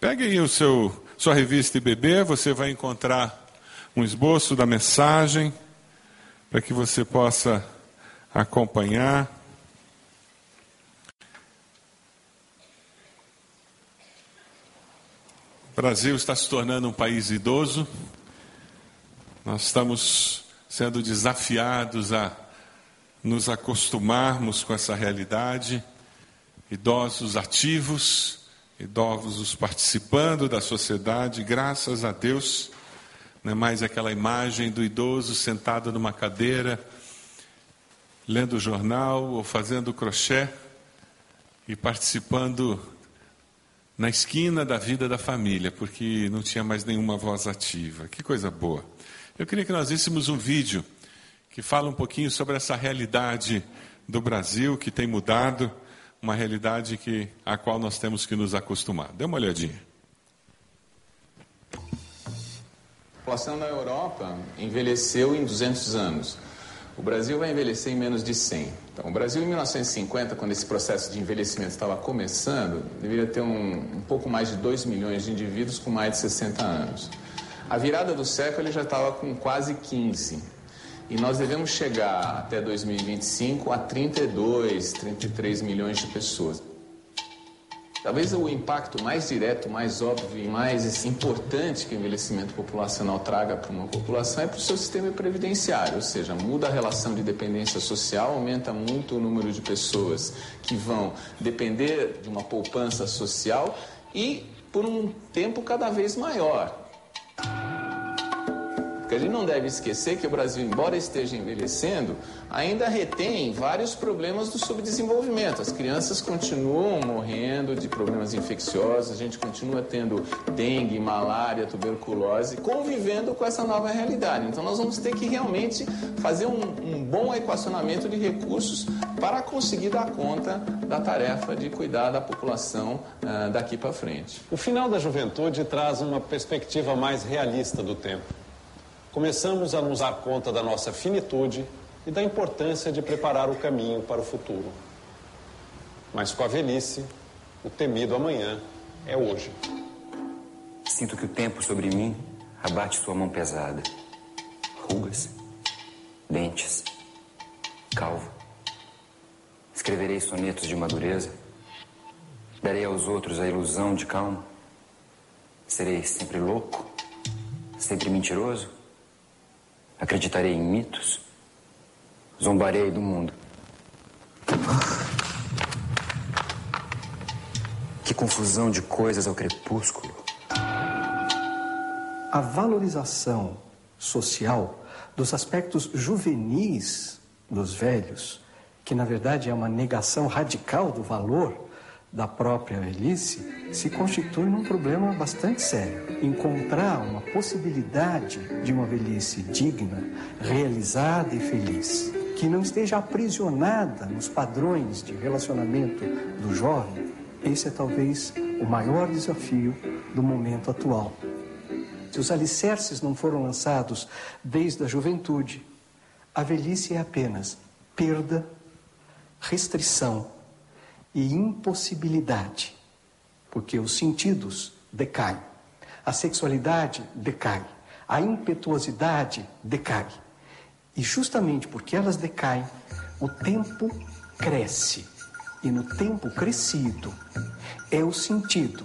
Pegue aí o seu, sua revista IBB, você vai encontrar um esboço da mensagem para que você possa acompanhar. O Brasil está se tornando um país idoso. Nós estamos sendo desafiados a nos acostumarmos com essa realidade. Idosos ativos, idosos participando da sociedade, graças a Deus. Não é mais aquela imagem do idoso sentado numa cadeira, lendo o jornal ou fazendo crochê e participando na esquina da vida da família, porque não tinha mais nenhuma voz ativa. Que coisa boa. Eu queria que nós víssemos um vídeo que fala um pouquinho sobre essa realidade do Brasil que tem mudado, uma realidade que, a qual nós temos que nos acostumar. Dê uma olhadinha. A população na Europa envelheceu em 200 anos. O Brasil vai envelhecer em menos de 100. Então, o Brasil, em 1950, quando esse processo de envelhecimento estava começando, deveria ter um, um pouco mais de 2 milhões de indivíduos com mais de 60 anos. A virada do século ele já estava com quase 15. E nós devemos chegar até 2025 a 32, 33 milhões de pessoas. Talvez o impacto mais direto, mais óbvio e mais importante que o envelhecimento populacional traga para uma população é para o seu sistema previdenciário, ou seja, muda a relação de dependência social, aumenta muito o número de pessoas que vão depender de uma poupança social e por um tempo cada vez maior. Porque a gente não deve esquecer que o Brasil, embora esteja envelhecendo, ainda retém vários problemas do subdesenvolvimento. As crianças continuam morrendo de problemas infecciosos, a gente continua tendo dengue, malária, tuberculose, convivendo com essa nova realidade. Então nós vamos ter que realmente fazer um, um bom equacionamento de recursos para conseguir dar conta da tarefa de cuidar da população uh, daqui para frente. O final da juventude traz uma perspectiva mais realista do tempo começamos a nos dar conta da nossa finitude e da importância de preparar o caminho para o futuro. Mas com a velhice, o temido amanhã é hoje. Sinto que o tempo sobre mim abate sua mão pesada. Rugas, dentes, calvo. Escreverei sonetos de madureza. Darei aos outros a ilusão de calma. Serei sempre louco, sempre mentiroso Acreditarei em mitos? Zombarei do mundo. Que confusão de coisas ao crepúsculo. A valorização social dos aspectos juvenis dos velhos, que na verdade é uma negação radical do valor da própria velhice se constitui num problema bastante sério. Encontrar uma possibilidade de uma velhice digna, realizada e feliz, que não esteja aprisionada nos padrões de relacionamento do jovem, esse é talvez o maior desafio do momento atual. Se os alicerces não foram lançados desde a juventude, a velhice é apenas perda, restrição e impossibilidade, porque os sentidos decaem, a sexualidade decai, a impetuosidade decai. E justamente porque elas decaem, o tempo cresce. E no tempo crescido é o sentido,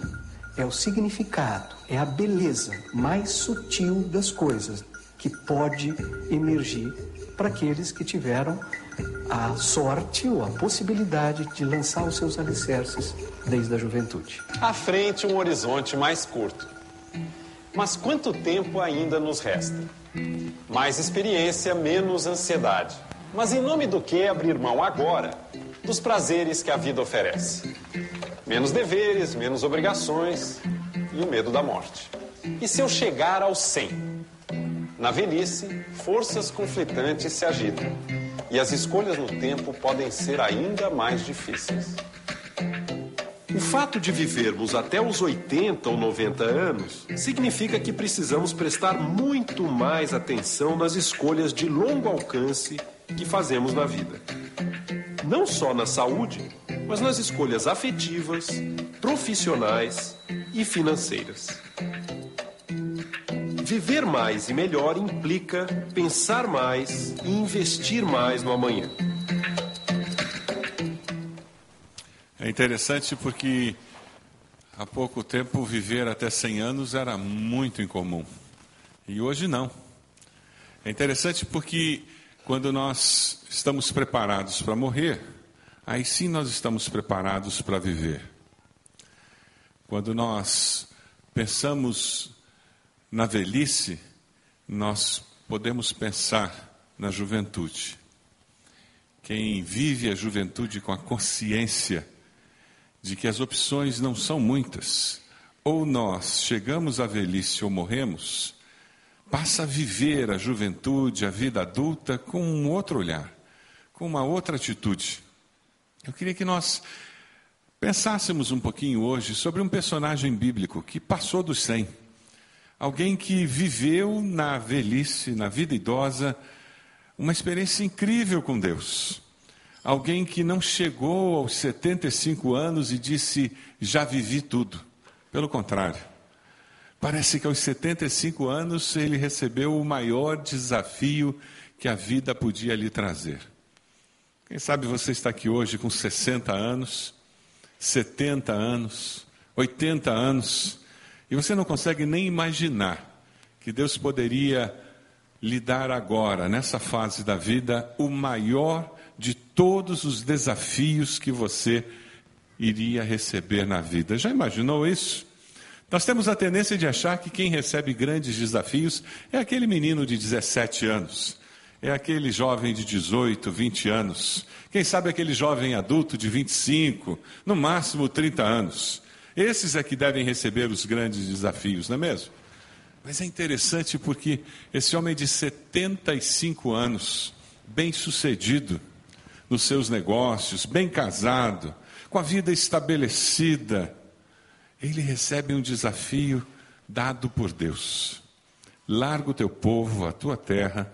é o significado, é a beleza mais sutil das coisas que pode emergir para aqueles que tiveram a sorte ou a possibilidade de lançar os seus alicerces desde a juventude. À frente, um horizonte mais curto. Mas quanto tempo ainda nos resta? Mais experiência, menos ansiedade. Mas em nome do que abrir mão agora dos prazeres que a vida oferece? Menos deveres, menos obrigações e o medo da morte. E se eu chegar aos 100? Na velhice, forças conflitantes se agitam e as escolhas no tempo podem ser ainda mais difíceis. O fato de vivermos até os 80 ou 90 anos significa que precisamos prestar muito mais atenção nas escolhas de longo alcance que fazemos na vida. Não só na saúde, mas nas escolhas afetivas, profissionais e financeiras. Viver mais e melhor implica pensar mais e investir mais no amanhã. É interessante porque há pouco tempo viver até 100 anos era muito incomum. E hoje não. É interessante porque quando nós estamos preparados para morrer, aí sim nós estamos preparados para viver. Quando nós pensamos na velhice, nós podemos pensar na juventude. Quem vive a juventude com a consciência de que as opções não são muitas, ou nós chegamos à velhice ou morremos, passa a viver a juventude, a vida adulta com um outro olhar, com uma outra atitude. Eu queria que nós pensássemos um pouquinho hoje sobre um personagem bíblico que passou dos 100. Alguém que viveu na velhice, na vida idosa, uma experiência incrível com Deus. Alguém que não chegou aos 75 anos e disse, já vivi tudo. Pelo contrário, parece que aos 75 anos ele recebeu o maior desafio que a vida podia lhe trazer. Quem sabe você está aqui hoje com 60 anos, 70 anos, 80 anos, e você não consegue nem imaginar que Deus poderia lhe dar agora, nessa fase da vida, o maior de todos os desafios que você iria receber na vida. Já imaginou isso? Nós temos a tendência de achar que quem recebe grandes desafios é aquele menino de 17 anos, é aquele jovem de 18, 20 anos, quem sabe aquele jovem adulto de 25, no máximo 30 anos. Esses é que devem receber os grandes desafios, não é mesmo? Mas é interessante porque esse homem de 75 anos, bem sucedido, nos seus negócios, bem casado, com a vida estabelecida, ele recebe um desafio dado por Deus. Larga o teu povo, a tua terra,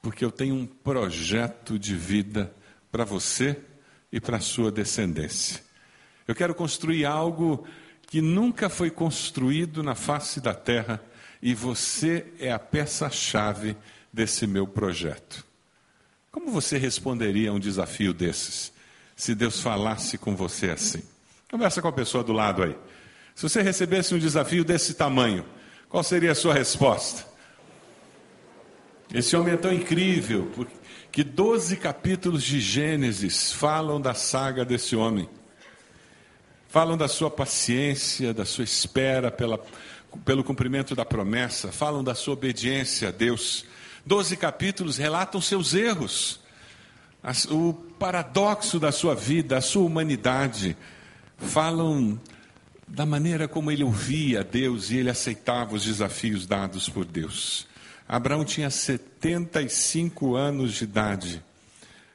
porque eu tenho um projeto de vida para você e para a sua descendência. Eu quero construir algo que nunca foi construído na face da terra e você é a peça-chave desse meu projeto. Como você responderia a um desafio desses? Se Deus falasse com você assim. Conversa com a pessoa do lado aí. Se você recebesse um desafio desse tamanho, qual seria a sua resposta? Esse homem é tão incrível, que 12 capítulos de Gênesis falam da saga desse homem. Falam da sua paciência, da sua espera pela, pelo cumprimento da promessa, falam da sua obediência a Deus Doze capítulos relatam seus erros, o paradoxo da sua vida, a sua humanidade. Falam da maneira como ele ouvia Deus e ele aceitava os desafios dados por Deus. Abraão tinha 75 anos de idade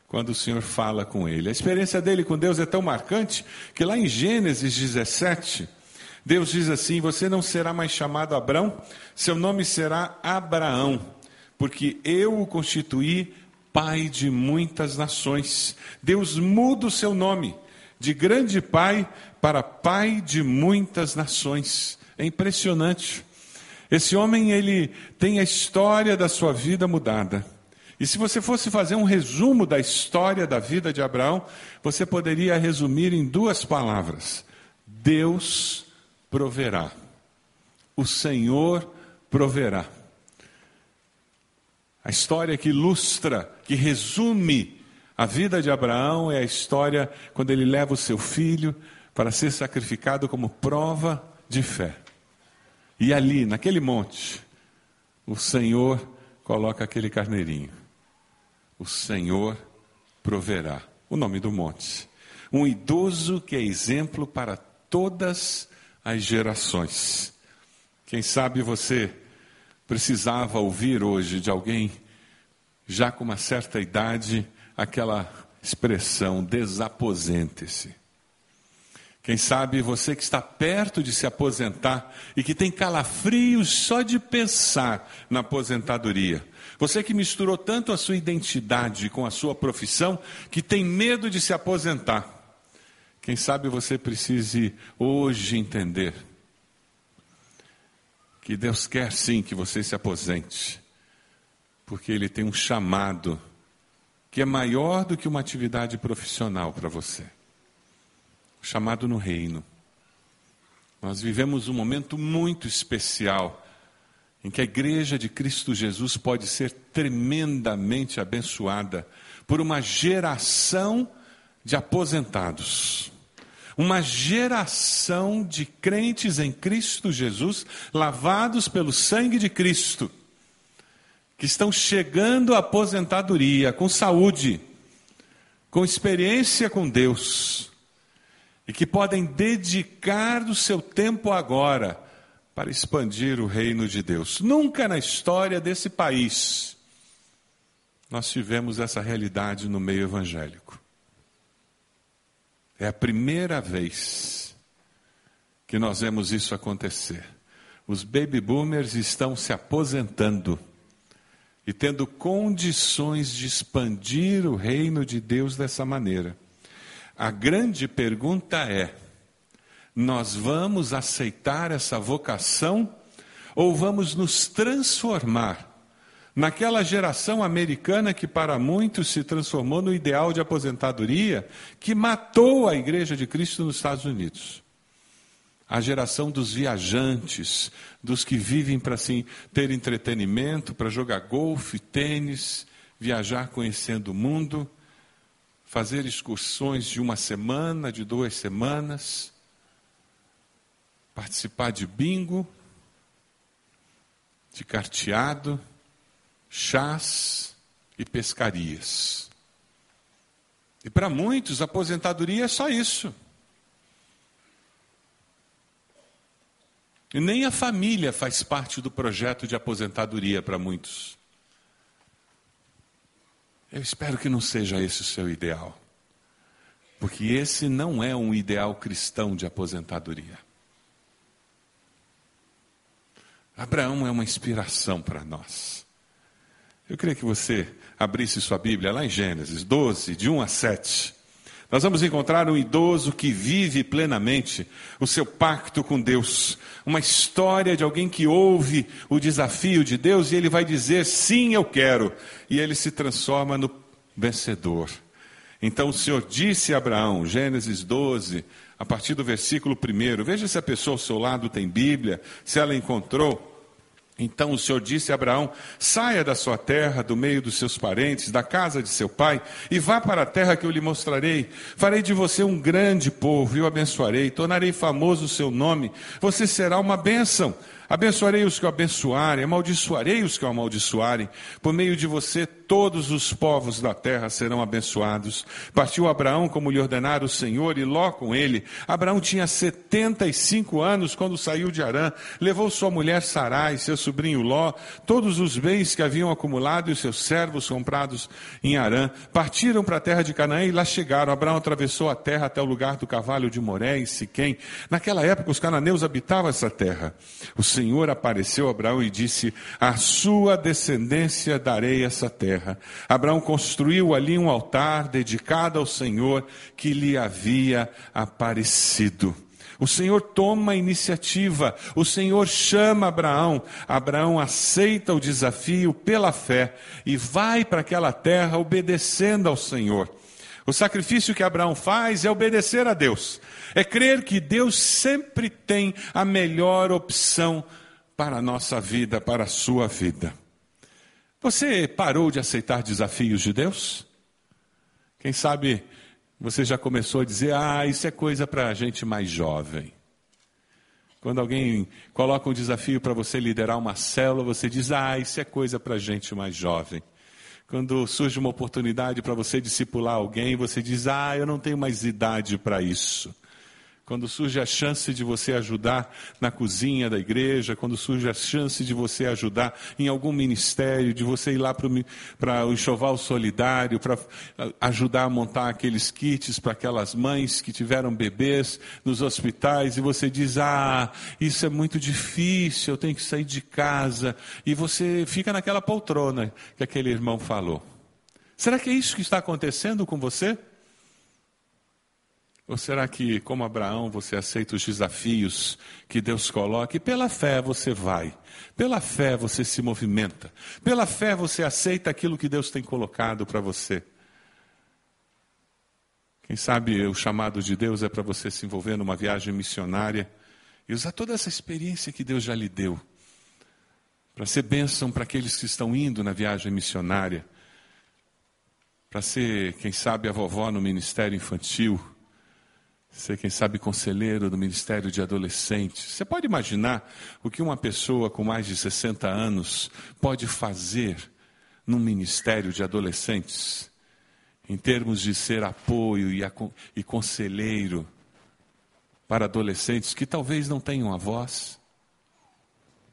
quando o Senhor fala com ele. A experiência dele com Deus é tão marcante que lá em Gênesis 17, Deus diz assim: Você não será mais chamado Abraão, seu nome será Abraão porque eu o constituí pai de muitas nações. Deus muda o seu nome de grande pai para pai de muitas nações. É impressionante. Esse homem, ele tem a história da sua vida mudada. E se você fosse fazer um resumo da história da vida de Abraão, você poderia resumir em duas palavras: Deus proverá. O Senhor proverá. A história que ilustra, que resume a vida de Abraão é a história quando ele leva o seu filho para ser sacrificado como prova de fé. E ali, naquele monte, o Senhor coloca aquele carneirinho. O Senhor proverá. O nome do monte. Um idoso que é exemplo para todas as gerações. Quem sabe você precisava ouvir hoje de alguém, já com uma certa idade, aquela expressão: desaposente-se. Quem sabe você que está perto de se aposentar e que tem calafrios só de pensar na aposentadoria. Você que misturou tanto a sua identidade com a sua profissão que tem medo de se aposentar. Quem sabe você precise hoje entender que Deus quer sim que você se aposente, porque Ele tem um chamado que é maior do que uma atividade profissional para você chamado no reino. Nós vivemos um momento muito especial em que a igreja de Cristo Jesus pode ser tremendamente abençoada por uma geração de aposentados. Uma geração de crentes em Cristo Jesus, lavados pelo sangue de Cristo, que estão chegando à aposentadoria com saúde, com experiência com Deus, e que podem dedicar o seu tempo agora para expandir o reino de Deus. Nunca na história desse país nós tivemos essa realidade no meio evangélico. É a primeira vez que nós vemos isso acontecer. Os baby boomers estão se aposentando e tendo condições de expandir o reino de Deus dessa maneira. A grande pergunta é: nós vamos aceitar essa vocação ou vamos nos transformar Naquela geração americana que para muitos se transformou no ideal de aposentadoria, que matou a Igreja de Cristo nos Estados Unidos. A geração dos viajantes, dos que vivem para assim, ter entretenimento, para jogar golfe, tênis, viajar conhecendo o mundo, fazer excursões de uma semana, de duas semanas, participar de bingo, de carteado chás e pescarias. E para muitos, aposentadoria é só isso. E nem a família faz parte do projeto de aposentadoria para muitos. Eu espero que não seja esse o seu ideal. Porque esse não é um ideal cristão de aposentadoria. Abraão é uma inspiração para nós. Eu queria que você abrisse sua Bíblia lá em Gênesis 12, de 1 a 7. Nós vamos encontrar um idoso que vive plenamente o seu pacto com Deus. Uma história de alguém que ouve o desafio de Deus e ele vai dizer: sim, eu quero. E ele se transforma no vencedor. Então o Senhor disse a Abraão, Gênesis 12, a partir do versículo 1. Veja se a pessoa ao seu lado tem Bíblia, se ela encontrou. Então o Senhor disse a Abraão: Saia da sua terra, do meio dos seus parentes, da casa de seu pai, e vá para a terra que eu lhe mostrarei. Farei de você um grande povo e o abençoarei, tornarei famoso o seu nome. Você será uma bênção. Abençoarei os que o abençoarem, amaldiçoarei os que o amaldiçoarem. Por meio de você, todos os povos da terra serão abençoados. Partiu Abraão como lhe ordenara o Senhor, e Ló com ele. Abraão tinha 75 anos quando saiu de Arã. Levou sua mulher Sarai, seu sobrinho Ló, todos os bens que haviam acumulado e os seus servos comprados em Arã. Partiram para a terra de Canaã e lá chegaram. Abraão atravessou a terra até o lugar do cavalo de Moré, em Siquém. Naquela época, os cananeus habitavam essa terra. O Senhor apareceu a Abraão e disse: A sua descendência darei essa terra. Abraão construiu ali um altar dedicado ao Senhor que lhe havia aparecido. O Senhor toma a iniciativa, o Senhor chama Abraão. Abraão aceita o desafio pela fé e vai para aquela terra obedecendo ao Senhor. O sacrifício que Abraão faz é obedecer a Deus, é crer que Deus sempre tem a melhor opção para a nossa vida, para a sua vida. Você parou de aceitar desafios de Deus? Quem sabe você já começou a dizer: ah, isso é coisa para a gente mais jovem. Quando alguém coloca um desafio para você liderar uma célula, você diz: ah, isso é coisa para gente mais jovem. Quando surge uma oportunidade para você discipular alguém, você diz: Ah, eu não tenho mais idade para isso. Quando surge a chance de você ajudar na cozinha da igreja, quando surge a chance de você ajudar em algum ministério, de você ir lá para o enxoval solidário, para ajudar a montar aqueles kits para aquelas mães que tiveram bebês nos hospitais, e você diz: Ah, isso é muito difícil, eu tenho que sair de casa. E você fica naquela poltrona que aquele irmão falou. Será que é isso que está acontecendo com você? Ou será que, como Abraão, você aceita os desafios que Deus coloca e pela fé você vai? Pela fé você se movimenta. Pela fé você aceita aquilo que Deus tem colocado para você. Quem sabe o chamado de Deus é para você se envolver numa viagem missionária e usar toda essa experiência que Deus já lhe deu para ser bênção para aqueles que estão indo na viagem missionária, para ser, quem sabe, a vovó no ministério infantil ser, quem sabe, conselheiro do Ministério de Adolescentes. Você pode imaginar o que uma pessoa com mais de 60 anos pode fazer num ministério de adolescentes, em termos de ser apoio e, e conselheiro para adolescentes que talvez não tenham a voz?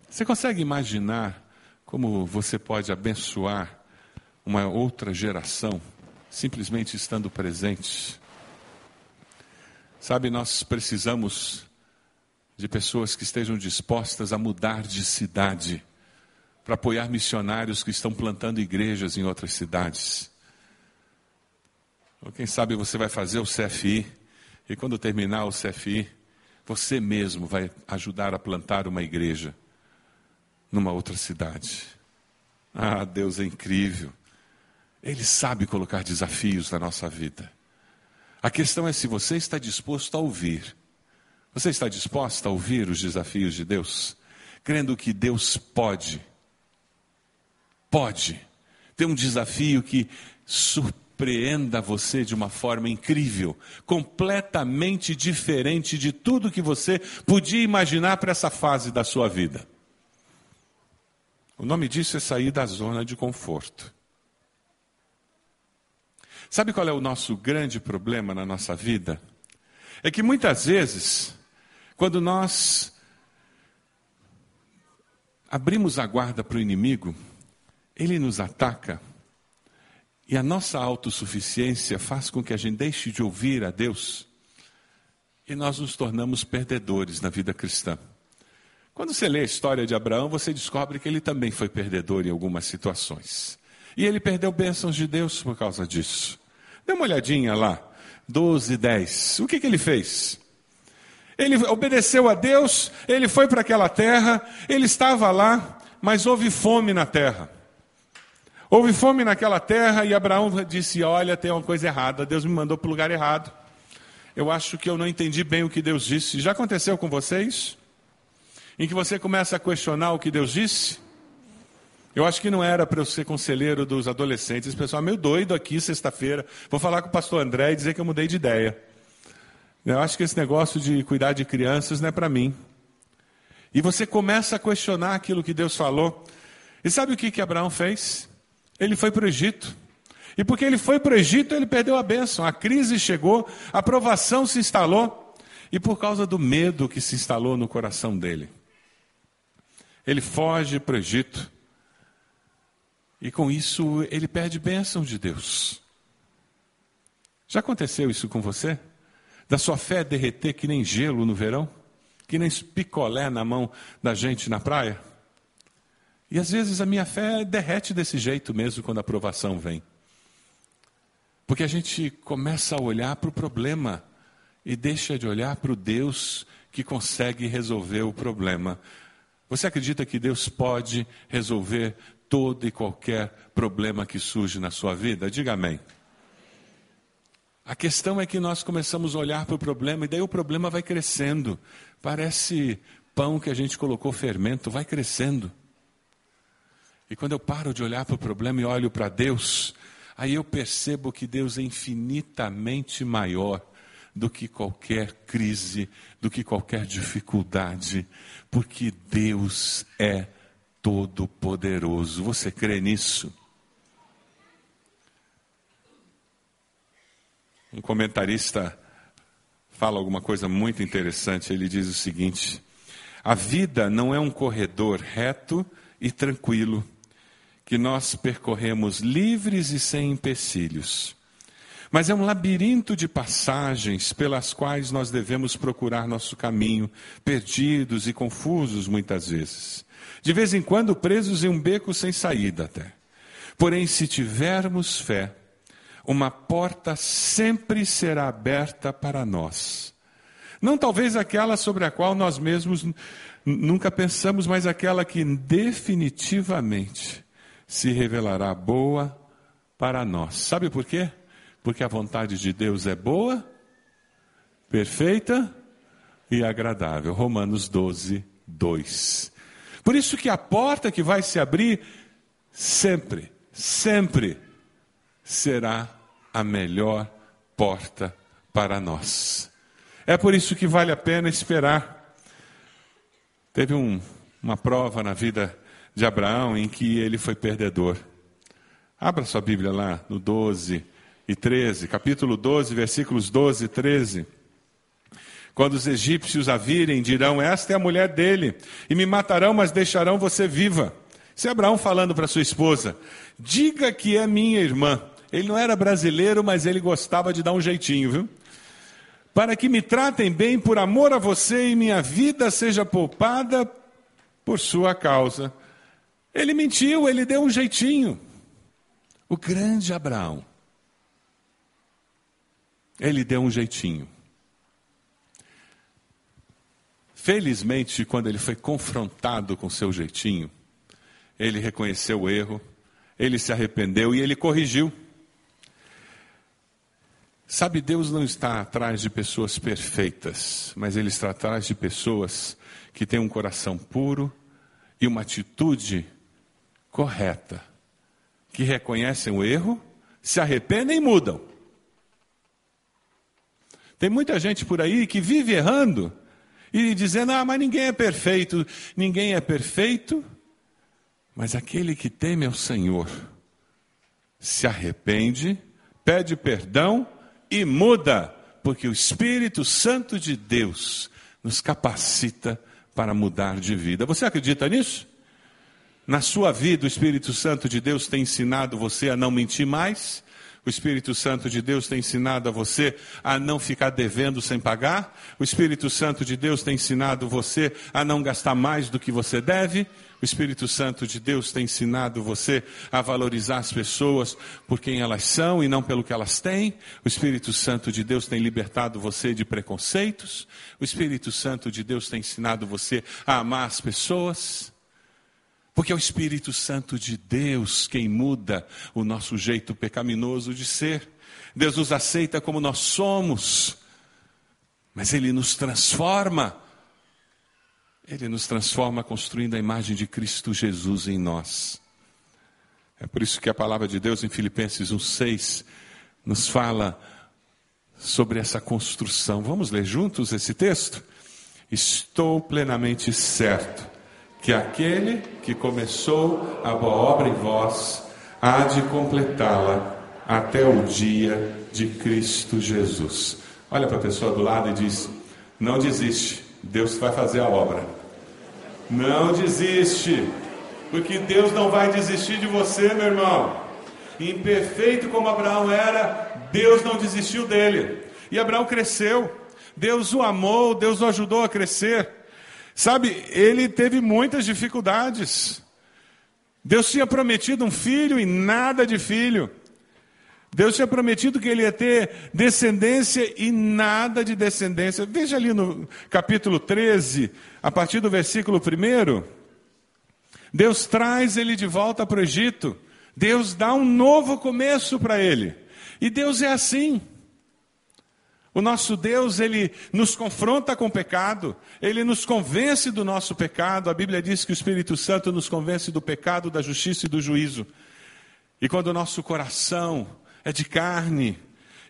Você consegue imaginar como você pode abençoar uma outra geração simplesmente estando presente? Sabe, nós precisamos de pessoas que estejam dispostas a mudar de cidade para apoiar missionários que estão plantando igrejas em outras cidades. Ou quem sabe você vai fazer o CFI e quando terminar o CFI, você mesmo vai ajudar a plantar uma igreja numa outra cidade. Ah, Deus é incrível. Ele sabe colocar desafios na nossa vida. A questão é se você está disposto a ouvir. Você está disposta a ouvir os desafios de Deus? Crendo que Deus pode, pode ter um desafio que surpreenda você de uma forma incrível, completamente diferente de tudo que você podia imaginar para essa fase da sua vida. O nome disso é sair da zona de conforto. Sabe qual é o nosso grande problema na nossa vida? É que muitas vezes, quando nós abrimos a guarda para o inimigo, ele nos ataca e a nossa autossuficiência faz com que a gente deixe de ouvir a Deus e nós nos tornamos perdedores na vida cristã. Quando você lê a história de Abraão, você descobre que ele também foi perdedor em algumas situações. E ele perdeu bênçãos de Deus por causa disso. Dê uma olhadinha lá, 12, 10. O que, que ele fez? Ele obedeceu a Deus, ele foi para aquela terra, ele estava lá, mas houve fome na terra. Houve fome naquela terra e Abraão disse: Olha, tem uma coisa errada, Deus me mandou para o lugar errado. Eu acho que eu não entendi bem o que Deus disse. Já aconteceu com vocês? Em que você começa a questionar o que Deus disse? Eu acho que não era para eu ser conselheiro dos adolescentes. Esse pessoal é meio doido aqui sexta-feira. Vou falar com o pastor André e dizer que eu mudei de ideia. Eu acho que esse negócio de cuidar de crianças não é para mim. E você começa a questionar aquilo que Deus falou. E sabe o que, que Abraão fez? Ele foi para o Egito. E porque ele foi para o Egito, ele perdeu a bênção. A crise chegou, a provação se instalou. E por causa do medo que se instalou no coração dele, ele foge para o Egito. E com isso ele perde bênção de Deus. Já aconteceu isso com você? Da sua fé derreter que nem gelo no verão? Que nem picolé na mão da gente na praia? E às vezes a minha fé derrete desse jeito mesmo quando a provação vem. Porque a gente começa a olhar para o problema e deixa de olhar para o Deus que consegue resolver o problema. Você acredita que Deus pode resolver todo e qualquer problema que surge na sua vida? Diga amém. A questão é que nós começamos a olhar para o problema e daí o problema vai crescendo. Parece pão que a gente colocou fermento, vai crescendo. E quando eu paro de olhar para o problema e olho para Deus, aí eu percebo que Deus é infinitamente maior do que qualquer crise, do que qualquer dificuldade, porque Deus é Todo-Poderoso. Você crê nisso? Um comentarista fala alguma coisa muito interessante. Ele diz o seguinte: A vida não é um corredor reto e tranquilo que nós percorremos livres e sem empecilhos. Mas é um labirinto de passagens pelas quais nós devemos procurar nosso caminho, perdidos e confusos muitas vezes de vez em quando presos em um beco sem saída até. Porém, se tivermos fé, uma porta sempre será aberta para nós. Não talvez aquela sobre a qual nós mesmos nunca pensamos, mas aquela que definitivamente se revelará boa para nós. Sabe por quê? Porque a vontade de Deus é boa, perfeita e agradável. Romanos 12, 2. Por isso que a porta que vai se abrir sempre, sempre será a melhor porta para nós. É por isso que vale a pena esperar. Teve um, uma prova na vida de Abraão em que ele foi perdedor. Abra sua Bíblia lá no 12 e 13, capítulo 12, versículos 12 e 13. Quando os egípcios a virem, dirão: Esta é a mulher dele, e me matarão, mas deixarão você viva. Se é Abraão falando para sua esposa: Diga que é minha irmã. Ele não era brasileiro, mas ele gostava de dar um jeitinho, viu? Para que me tratem bem por amor a você e minha vida seja poupada por sua causa. Ele mentiu, ele deu um jeitinho. O grande Abraão. Ele deu um jeitinho. Felizmente, quando ele foi confrontado com seu jeitinho, ele reconheceu o erro, ele se arrependeu e ele corrigiu. Sabe, Deus não está atrás de pessoas perfeitas, mas Ele está atrás de pessoas que têm um coração puro e uma atitude correta, que reconhecem o erro, se arrependem e mudam. Tem muita gente por aí que vive errando e dizendo: ah, mas ninguém é perfeito, ninguém é perfeito. Mas aquele que teme ao Senhor se arrepende, pede perdão e muda, porque o Espírito Santo de Deus nos capacita para mudar de vida. Você acredita nisso? Na sua vida, o Espírito Santo de Deus tem ensinado você a não mentir mais? O Espírito Santo de Deus tem ensinado a você a não ficar devendo sem pagar? O Espírito Santo de Deus tem ensinado você a não gastar mais do que você deve? O Espírito Santo de Deus tem ensinado você a valorizar as pessoas por quem elas são e não pelo que elas têm. O Espírito Santo de Deus tem libertado você de preconceitos. O Espírito Santo de Deus tem ensinado você a amar as pessoas. Porque é o Espírito Santo de Deus quem muda o nosso jeito pecaminoso de ser. Deus nos aceita como nós somos, mas Ele nos transforma. Ele nos transforma construindo a imagem de Cristo Jesus em nós. É por isso que a palavra de Deus em Filipenses 1,6 nos fala sobre essa construção. Vamos ler juntos esse texto? Estou plenamente certo que aquele que começou a boa obra em vós há de completá-la até o dia de Cristo Jesus. Olha para a pessoa do lado e diz: Não desiste, Deus vai fazer a obra. Não desiste, porque Deus não vai desistir de você, meu irmão. Imperfeito como Abraão era, Deus não desistiu dele. E Abraão cresceu, Deus o amou, Deus o ajudou a crescer. Sabe, ele teve muitas dificuldades. Deus tinha prometido um filho e nada de filho. Deus tinha prometido que ele ia ter descendência e nada de descendência. Veja ali no capítulo 13, a partir do versículo 1. Deus traz ele de volta para o Egito. Deus dá um novo começo para ele. E Deus é assim. O nosso Deus, ele nos confronta com o pecado, ele nos convence do nosso pecado. A Bíblia diz que o Espírito Santo nos convence do pecado, da justiça e do juízo. E quando o nosso coração é de carne,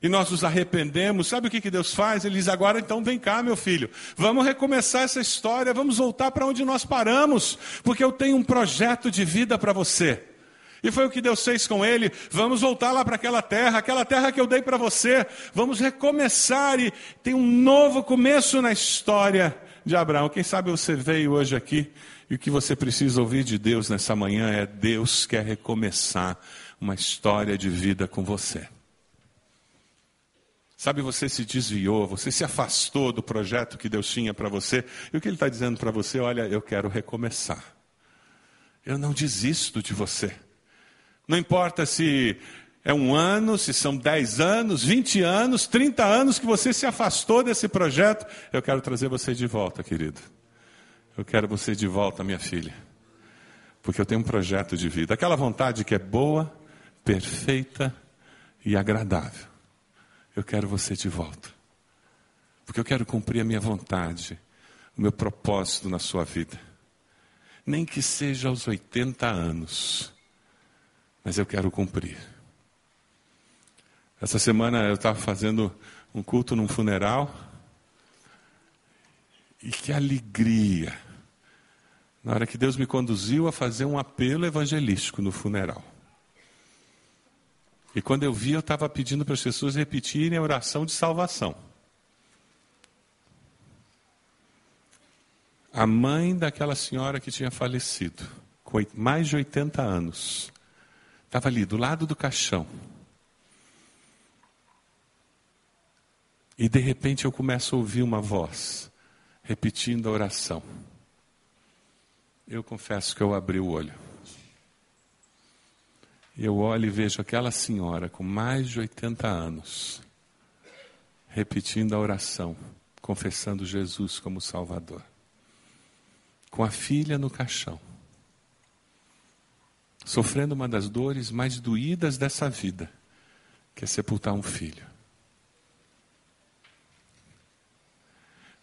e nós nos arrependemos, sabe o que, que Deus faz? Ele diz: agora então vem cá, meu filho, vamos recomeçar essa história, vamos voltar para onde nós paramos, porque eu tenho um projeto de vida para você. E foi o que Deus fez com ele. Vamos voltar lá para aquela terra, aquela terra que eu dei para você. Vamos recomeçar e tem um novo começo na história de Abraão. Quem sabe você veio hoje aqui e o que você precisa ouvir de Deus nessa manhã é: Deus quer recomeçar uma história de vida com você. Sabe, você se desviou, você se afastou do projeto que Deus tinha para você, e o que Ele está dizendo para você? Olha, eu quero recomeçar. Eu não desisto de você. Não importa se é um ano, se são 10 anos, 20 anos, 30 anos que você se afastou desse projeto, eu quero trazer você de volta, querido. Eu quero você de volta, minha filha. Porque eu tenho um projeto de vida. Aquela vontade que é boa, perfeita e agradável. Eu quero você de volta. Porque eu quero cumprir a minha vontade, o meu propósito na sua vida. Nem que seja aos 80 anos, mas eu quero cumprir. Essa semana eu estava fazendo um culto num funeral. E que alegria! Na hora que Deus me conduziu a fazer um apelo evangelístico no funeral. E quando eu vi, eu estava pedindo para as pessoas repetirem a oração de salvação. A mãe daquela senhora que tinha falecido, com mais de 80 anos, estava ali do lado do caixão. E de repente eu começo a ouvir uma voz repetindo a oração. Eu confesso que eu abri o olho. Eu olho e vejo aquela senhora com mais de 80 anos, repetindo a oração, confessando Jesus como Salvador, com a filha no caixão, sofrendo uma das dores mais doídas dessa vida, que é sepultar um filho.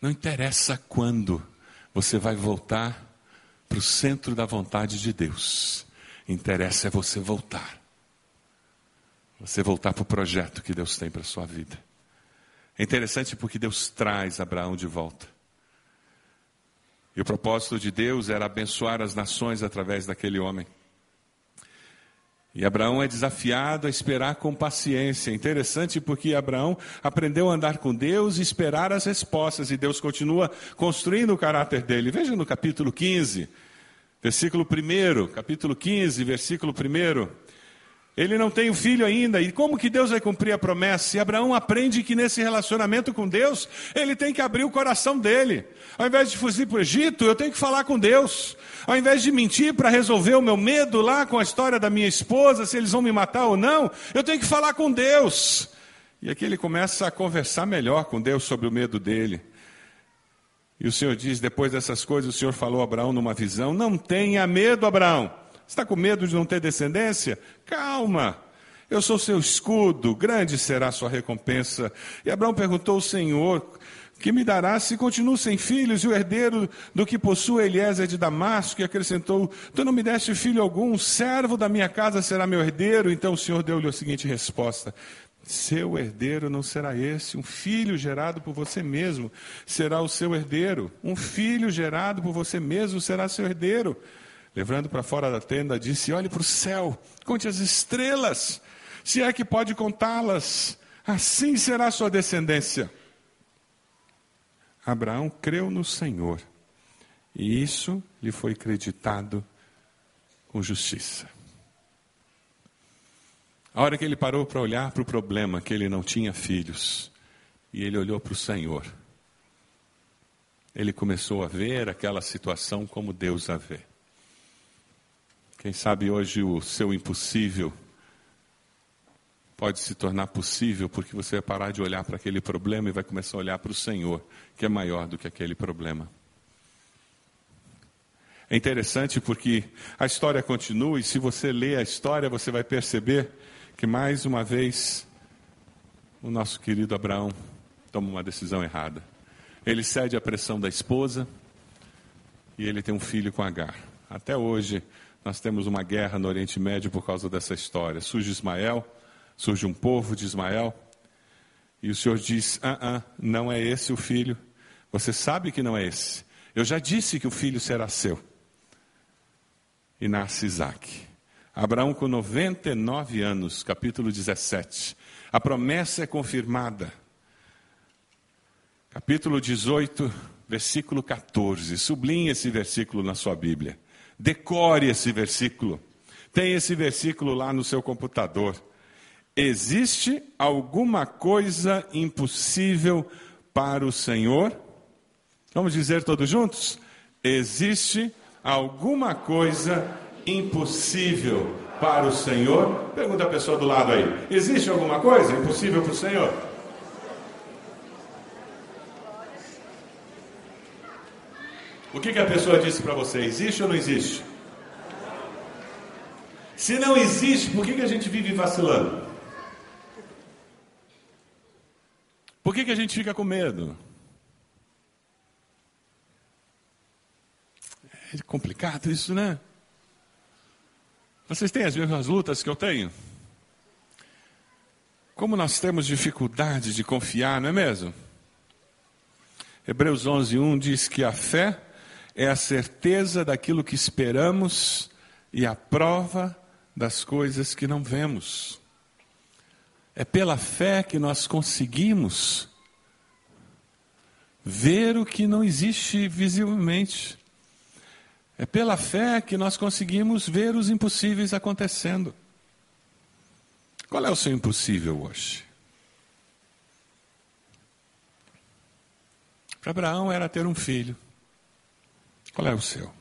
Não interessa quando você vai voltar para o centro da vontade de Deus. Interessa é você voltar. Você voltar para o projeto que Deus tem para a sua vida. É interessante porque Deus traz Abraão de volta. E o propósito de Deus era abençoar as nações através daquele homem. E Abraão é desafiado a esperar com paciência. Interessante porque Abraão aprendeu a andar com Deus e esperar as respostas, e Deus continua construindo o caráter dele. Veja no capítulo 15, versículo 1, capítulo 15, versículo 1. Ele não tem o um filho ainda, e como que Deus vai cumprir a promessa? E Abraão aprende que nesse relacionamento com Deus, ele tem que abrir o coração dele. Ao invés de fugir para o Egito, eu tenho que falar com Deus. Ao invés de mentir para resolver o meu medo lá com a história da minha esposa, se eles vão me matar ou não, eu tenho que falar com Deus. E aqui ele começa a conversar melhor com Deus sobre o medo dele. E o Senhor diz: depois dessas coisas, o Senhor falou a Abraão numa visão: Não tenha medo, Abraão. Está com medo de não ter descendência? Calma. Eu sou seu escudo, grande será sua recompensa. E Abraão perguntou ao Senhor: Que me dará se continuo sem filhos? E o herdeiro do que possui Eliezer de Damasco, e acrescentou: Tu não me deste filho algum, servo da minha casa será meu herdeiro. Então o Senhor deu-lhe a seguinte resposta: seu herdeiro não será esse, um filho gerado por você mesmo será o seu herdeiro. Um filho gerado por você mesmo será seu herdeiro. Levando para fora da tenda, disse: Olhe para o céu, conte as estrelas, se é que pode contá-las, assim será sua descendência. Abraão creu no Senhor, e isso lhe foi creditado com justiça. A hora que ele parou para olhar para o problema, que ele não tinha filhos, e ele olhou para o Senhor, ele começou a ver aquela situação como Deus a vê. Quem sabe hoje o seu impossível pode se tornar possível porque você vai parar de olhar para aquele problema e vai começar a olhar para o Senhor, que é maior do que aquele problema. É interessante porque a história continua e se você ler a história, você vai perceber que mais uma vez o nosso querido Abraão toma uma decisão errada. Ele cede à pressão da esposa e ele tem um filho com Agar. Até hoje, nós temos uma guerra no Oriente Médio por causa dessa história. Surge Ismael, surge um povo de Ismael, e o Senhor diz: ah, ah, não é esse o filho. Você sabe que não é esse. Eu já disse que o filho será seu. E nasce Isaac. Abraão, com 99 anos, capítulo 17. A promessa é confirmada. Capítulo 18, versículo 14. Sublinhe esse versículo na sua Bíblia. Decore esse versículo. Tem esse versículo lá no seu computador. Existe alguma coisa impossível para o Senhor? Vamos dizer todos juntos? Existe alguma coisa impossível para o Senhor? Pergunta a pessoa do lado aí: existe alguma coisa impossível para o Senhor? O que, que a pessoa disse para você? Existe ou não existe? Se não existe, por que, que a gente vive vacilando? Por que, que a gente fica com medo? É complicado isso, né? Vocês têm as mesmas lutas que eu tenho? Como nós temos dificuldade de confiar, não é mesmo? Hebreus 11:1 diz que a fé é a certeza daquilo que esperamos e a prova das coisas que não vemos. É pela fé que nós conseguimos ver o que não existe visivelmente. É pela fé que nós conseguimos ver os impossíveis acontecendo. Qual é o seu impossível hoje? Para Abraão era ter um filho. Qual é o seu?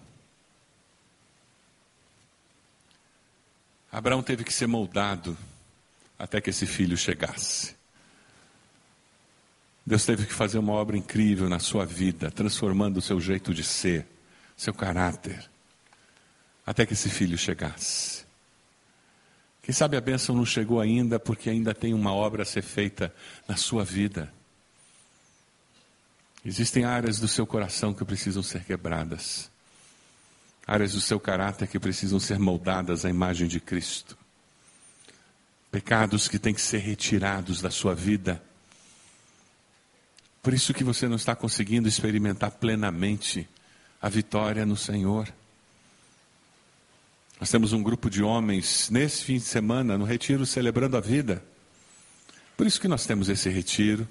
Abraão teve que ser moldado até que esse filho chegasse. Deus teve que fazer uma obra incrível na sua vida, transformando o seu jeito de ser, seu caráter, até que esse filho chegasse. Quem sabe a bênção não chegou ainda porque ainda tem uma obra a ser feita na sua vida. Existem áreas do seu coração que precisam ser quebradas, áreas do seu caráter que precisam ser moldadas à imagem de Cristo, pecados que têm que ser retirados da sua vida. Por isso que você não está conseguindo experimentar plenamente a vitória no Senhor. Nós temos um grupo de homens nesse fim de semana no retiro celebrando a vida. Por isso que nós temos esse retiro.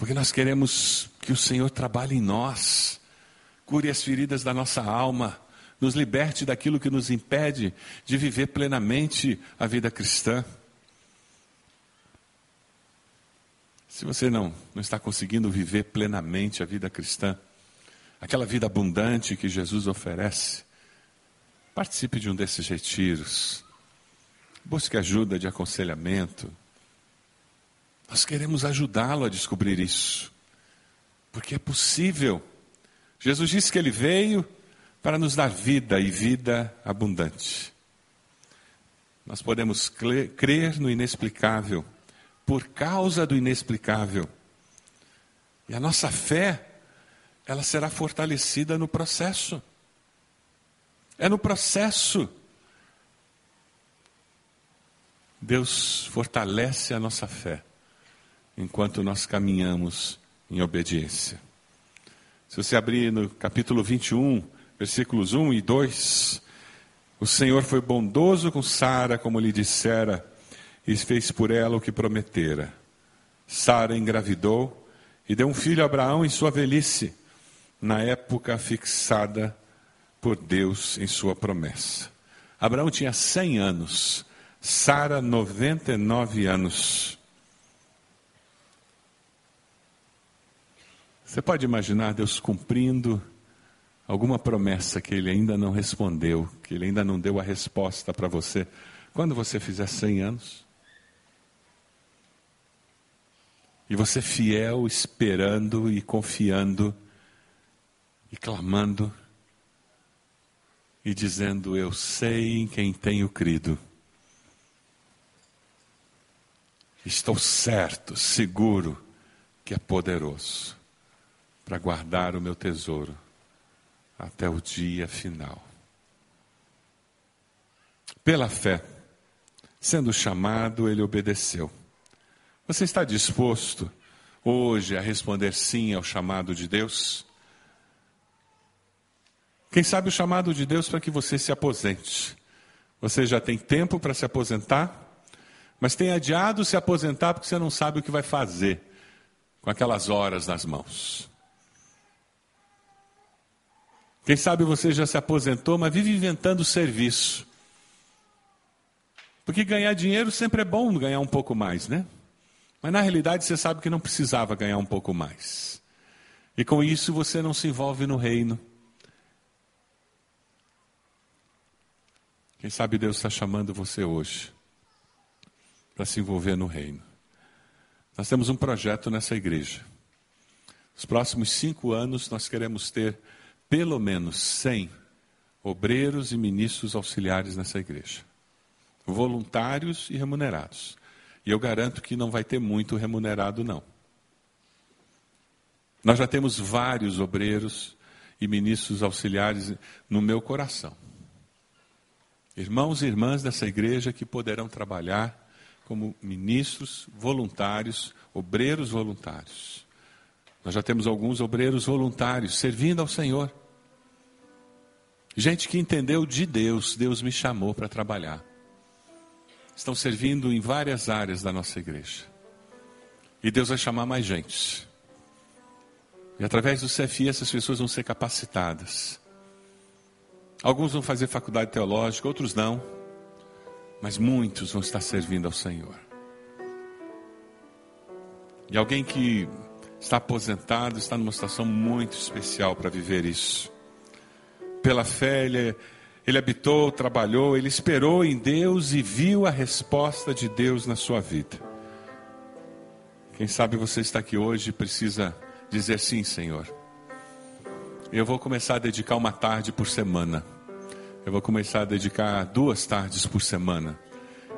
Porque nós queremos que o Senhor trabalhe em nós, cure as feridas da nossa alma, nos liberte daquilo que nos impede de viver plenamente a vida cristã. Se você não, não está conseguindo viver plenamente a vida cristã, aquela vida abundante que Jesus oferece, participe de um desses retiros. Busque ajuda de aconselhamento. Nós queremos ajudá-lo a descobrir isso, porque é possível. Jesus disse que ele veio para nos dar vida e vida abundante. Nós podemos crer no inexplicável por causa do inexplicável. E a nossa fé, ela será fortalecida no processo. É no processo. Deus fortalece a nossa fé enquanto nós caminhamos em obediência. Se você abrir no capítulo 21, versículos 1 e 2, o Senhor foi bondoso com Sara, como lhe dissera, e fez por ela o que prometera. Sara engravidou e deu um filho a Abraão em sua velhice, na época fixada por Deus em sua promessa. Abraão tinha 100 anos, Sara 99 anos. Você pode imaginar Deus cumprindo alguma promessa que ele ainda não respondeu, que ele ainda não deu a resposta para você, quando você fizer 100 anos? E você fiel, esperando e confiando e clamando e dizendo: Eu sei em quem tenho crido. Estou certo, seguro que é poderoso para guardar o meu tesouro até o dia final. Pela fé, sendo chamado, ele obedeceu. Você está disposto hoje a responder sim ao chamado de Deus? Quem sabe o chamado de Deus para que você se aposente. Você já tem tempo para se aposentar, mas tem adiado se aposentar porque você não sabe o que vai fazer com aquelas horas nas mãos. Quem sabe você já se aposentou, mas vive inventando serviço. Porque ganhar dinheiro sempre é bom ganhar um pouco mais, né? Mas na realidade você sabe que não precisava ganhar um pouco mais. E com isso você não se envolve no reino. Quem sabe Deus está chamando você hoje para se envolver no reino. Nós temos um projeto nessa igreja. Nos próximos cinco anos, nós queremos ter pelo menos 100 obreiros e ministros auxiliares nessa igreja, voluntários e remunerados. E eu garanto que não vai ter muito remunerado, não. Nós já temos vários obreiros e ministros auxiliares no meu coração. Irmãos e irmãs dessa igreja que poderão trabalhar como ministros voluntários, obreiros voluntários. Nós já temos alguns obreiros voluntários servindo ao Senhor. Gente que entendeu de Deus, Deus me chamou para trabalhar. Estão servindo em várias áreas da nossa igreja. E Deus vai chamar mais gente. E através do CFI essas pessoas vão ser capacitadas. Alguns vão fazer faculdade teológica, outros não. Mas muitos vão estar servindo ao Senhor. E alguém que está aposentado está numa situação muito especial para viver isso. Pela fé, ele, ele habitou, trabalhou, ele esperou em Deus e viu a resposta de Deus na sua vida. Quem sabe você está aqui hoje e precisa dizer sim, Senhor. Eu vou começar a dedicar uma tarde por semana. Eu vou começar a dedicar duas tardes por semana.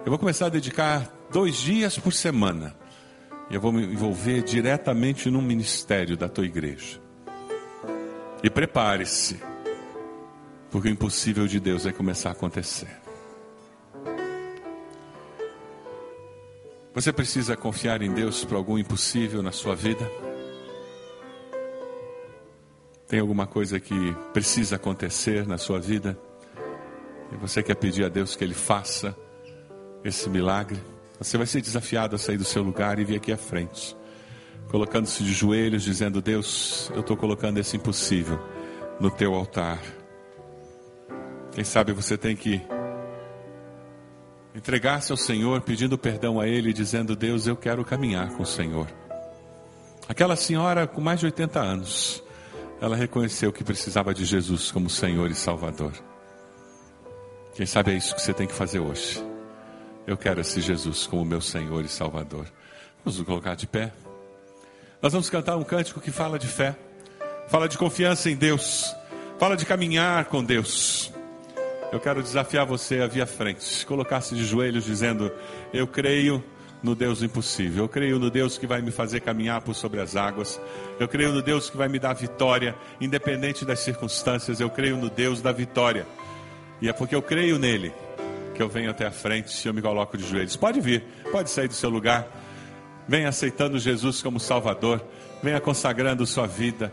Eu vou começar a dedicar dois dias por semana. Eu vou me envolver diretamente no ministério da tua igreja. E prepare-se, porque o impossível de Deus vai começar a acontecer. Você precisa confiar em Deus para algum impossível na sua vida? Tem alguma coisa que precisa acontecer na sua vida? E você quer pedir a Deus que Ele faça esse milagre? Você vai ser desafiado a sair do seu lugar e vir aqui à frente, colocando-se de joelhos, dizendo: Deus, eu estou colocando esse impossível no teu altar. Quem sabe você tem que entregar-se ao Senhor, pedindo perdão a Ele, dizendo: Deus, eu quero caminhar com o Senhor. Aquela senhora com mais de 80 anos, ela reconheceu que precisava de Jesus como Senhor e Salvador. Quem sabe é isso que você tem que fazer hoje. Eu quero esse Jesus como meu Senhor e Salvador. Vamos nos colocar de pé. Nós vamos cantar um cântico que fala de fé, fala de confiança em Deus, fala de caminhar com Deus. Eu quero desafiar você a vir à frente, colocar-se de joelhos dizendo: Eu creio no Deus impossível. Eu creio no Deus que vai me fazer caminhar por sobre as águas. Eu creio no Deus que vai me dar vitória, independente das circunstâncias. Eu creio no Deus da vitória. E é porque eu creio nele que eu venho até a frente e eu me coloco de joelhos. Pode vir, pode sair do seu lugar. Venha aceitando Jesus como Salvador. Venha consagrando sua vida.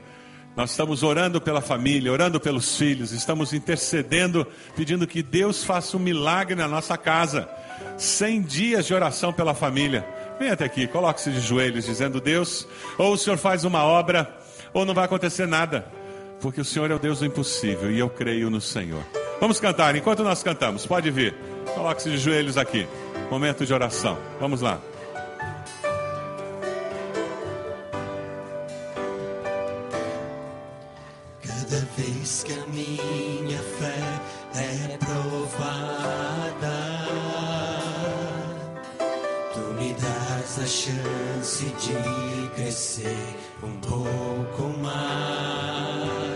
Nós estamos orando pela família, orando pelos filhos, estamos intercedendo, pedindo que Deus faça um milagre na nossa casa. 100 dias de oração pela família. Venha até aqui, coloque-se de joelhos, dizendo: Deus, ou o Senhor faz uma obra, ou não vai acontecer nada, porque o Senhor é o Deus do impossível e eu creio no Senhor. Vamos cantar, enquanto nós cantamos, pode vir, coloque-se de joelhos aqui, momento de oração. Vamos lá. Cada vez que a minha fé é provada, tu me das a chance de crescer um pouco mais.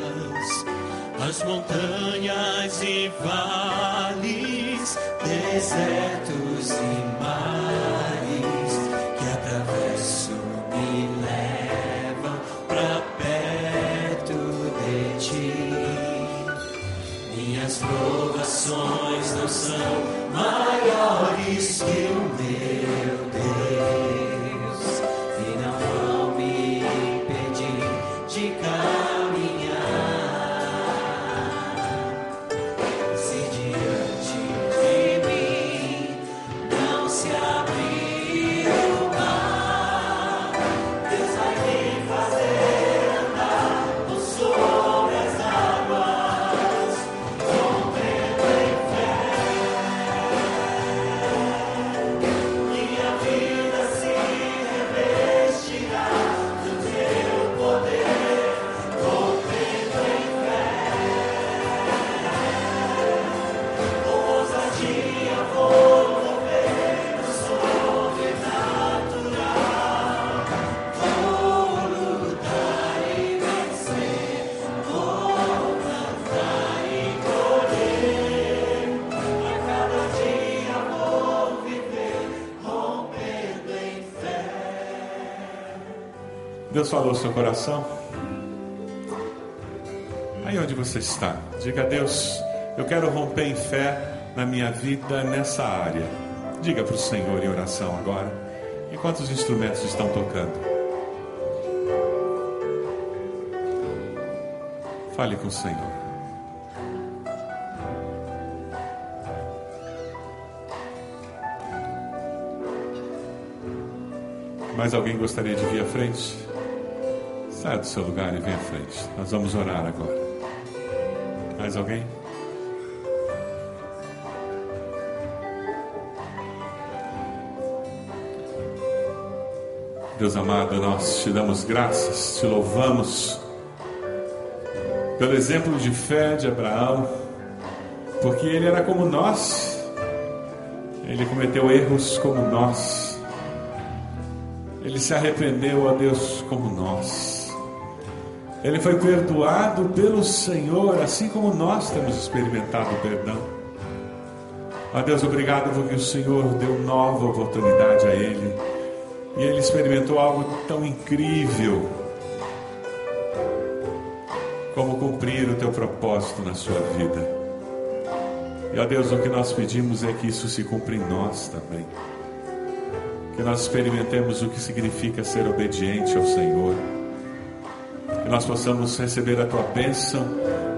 As montanhas e vales, desertos e mares que atravesso me levam pra perto de ti. Minhas provações não são maiores que o meu Deus coração? Aí onde você está, diga a Deus: Eu quero romper em fé na minha vida nessa área. Diga para o Senhor em oração agora, enquanto os instrumentos estão tocando. Fale com o Senhor. Mais alguém gostaria de vir à frente? Saia do seu lugar e venha à frente. Nós vamos orar agora. Mais alguém? Deus amado, nós te damos graças, te louvamos pelo exemplo de fé de Abraão, porque ele era como nós, ele cometeu erros como nós, ele se arrependeu a Deus como nós, ele foi perdoado pelo Senhor, assim como nós temos experimentado o perdão. Ó Deus, obrigado porque o Senhor deu nova oportunidade a ele e ele experimentou algo tão incrível como cumprir o teu propósito na sua vida. E ó Deus, o que nós pedimos é que isso se cumpra em nós também. Que nós experimentemos o que significa ser obediente ao Senhor. Que nós possamos receber a tua bênção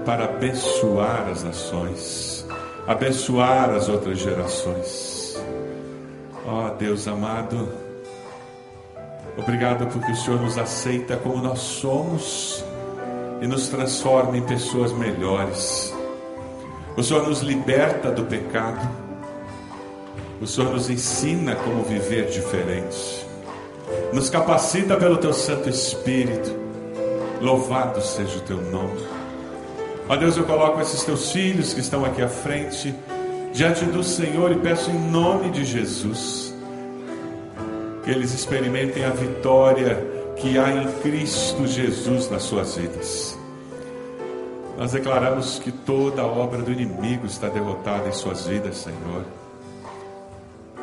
para abençoar as nações, abençoar as outras gerações. Ó Deus amado, obrigado porque o Senhor nos aceita como nós somos e nos transforma em pessoas melhores. O Senhor nos liberta do pecado. O Senhor nos ensina como viver diferente. Nos capacita pelo teu Santo Espírito. Louvado seja o teu nome. Ó Deus, eu coloco esses teus filhos que estão aqui à frente diante do Senhor e peço em nome de Jesus que eles experimentem a vitória que há em Cristo Jesus nas suas vidas. Nós declaramos que toda obra do inimigo está derrotada em suas vidas, Senhor.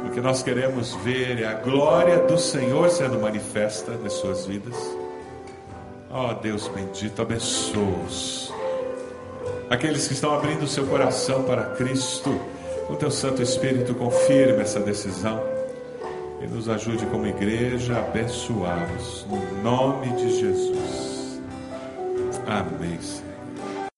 O que nós queremos ver é a glória do Senhor sendo manifesta nas suas vidas. Ó oh, Deus bendito, abençoa-os. Aqueles que estão abrindo seu coração para Cristo, o teu Santo Espírito confirme essa decisão e nos ajude como igreja a abençoá-los. No nome de Jesus. Amém, Senhor.